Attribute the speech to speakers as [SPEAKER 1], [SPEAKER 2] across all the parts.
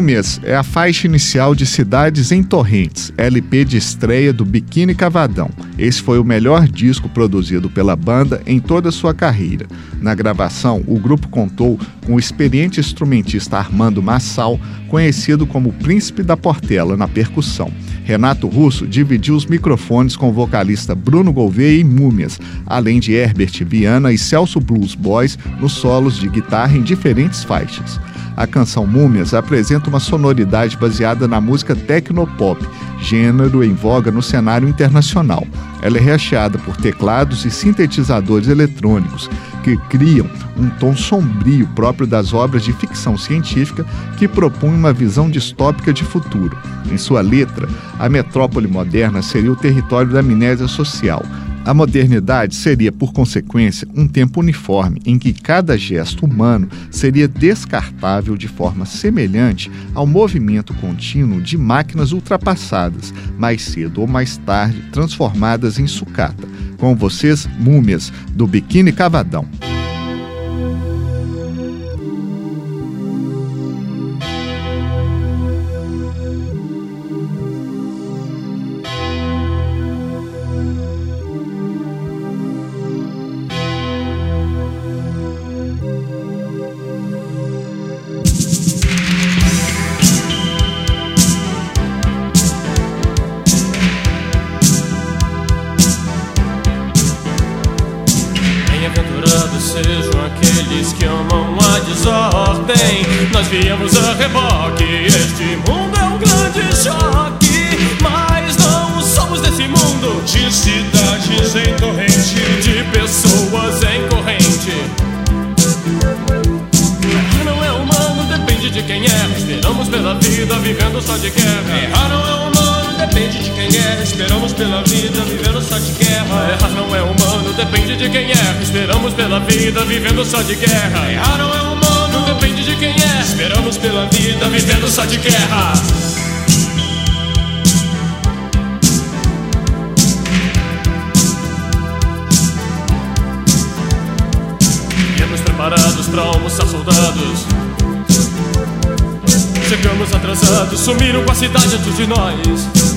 [SPEAKER 1] Múmias é a faixa inicial de Cidades em Torrentes, LP de estreia do Biquíni Cavadão. Esse foi o melhor disco produzido pela banda em toda sua carreira. Na gravação, o grupo contou com o experiente instrumentista Armando Massal, conhecido como Príncipe da Portela na percussão. Renato Russo dividiu os microfones com o vocalista Bruno Gouveia em Múmias, além de Herbert Viana e Celso Blues Boys nos solos de guitarra em diferentes faixas. A canção Múmias apresenta uma sonoridade baseada na música tecnopop, gênero em voga no cenário internacional. Ela é recheada por teclados e sintetizadores eletrônicos que criam um tom sombrio próprio das obras de ficção científica que propõem uma visão distópica de futuro. Em sua letra, a metrópole moderna seria o território da amnésia social, a modernidade seria, por consequência, um tempo uniforme em que cada gesto humano seria descartável de forma semelhante ao movimento contínuo de máquinas ultrapassadas, mais cedo ou mais tarde transformadas em sucata. Com vocês, Múmias, do Biquíni Cavadão.
[SPEAKER 2] Viemos a reboque. Este mundo é um grande choque, mas não somos desse mundo.
[SPEAKER 3] De cidades em torrente,
[SPEAKER 2] de pessoas em corrente. Não é humano, depende de quem é. Esperamos pela vida, vivendo só de guerra.
[SPEAKER 3] Errar não é humano, depende de quem é. Esperamos pela vida, vivendo só de guerra.
[SPEAKER 2] Errar não é humano, depende de quem é. Esperamos pela vida, vivendo só de guerra.
[SPEAKER 3] Errar não é humano
[SPEAKER 2] depende de quem é.
[SPEAKER 3] Esperamos pela vida,
[SPEAKER 2] vivendo só de guerra. Viemos preparados pra almoçar soldados. Chegamos atrasados, sumiram com a cidade antes de nós.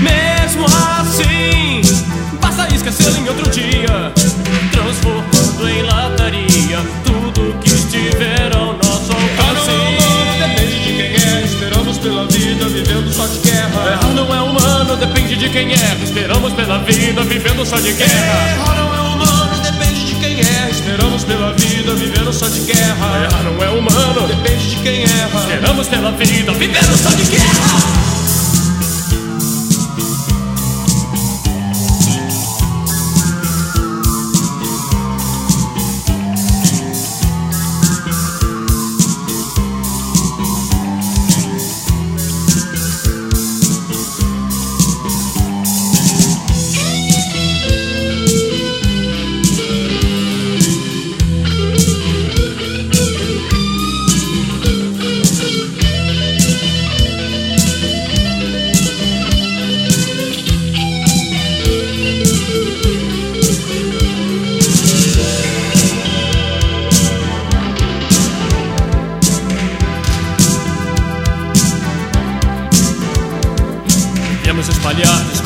[SPEAKER 2] Mesmo assim, basta esquecê-lo em outro dia, transformando em lataria tudo que estiver ao nosso alcance.
[SPEAKER 3] Depende de quem é, esperamos pela vida, vivendo só de guerra.
[SPEAKER 2] Errar não é humano, depende de quem é, esperamos pela vida, vivendo só de guerra.
[SPEAKER 3] Errar não é humano, depende de quem é, esperamos pela vida, vivendo só de guerra.
[SPEAKER 2] Errar não é humano,
[SPEAKER 3] depende de quem erra,
[SPEAKER 2] esperamos pela vida, vivendo só de guerra.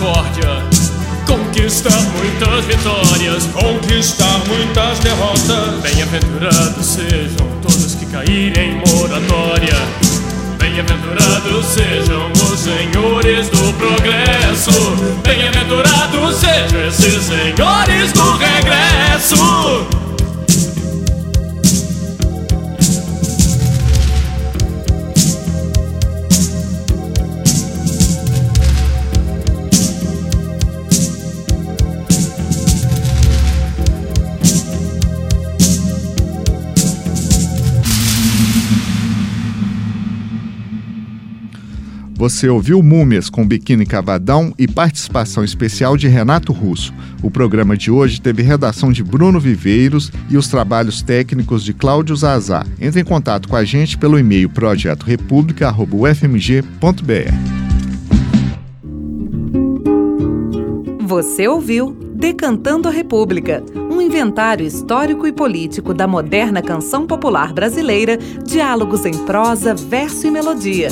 [SPEAKER 2] misericórdia. Conquistar muitas vitórias,
[SPEAKER 3] conquistar muitas derrotas.
[SPEAKER 2] Bem-aventurados sejam todos que caírem em moratória. Bem-aventurados sejam os senhores do planeta.
[SPEAKER 1] Você ouviu Múmias com Biquíni Cavadão e participação especial de Renato Russo. O programa de hoje teve redação de Bruno Viveiros e os trabalhos técnicos de Cláudio Zazar. Entre em contato com a gente pelo e-mail projetorepublica.ufmg.br.
[SPEAKER 4] Você ouviu Decantando a República, um inventário histórico e político da moderna canção popular brasileira, diálogos em prosa, verso e melodia.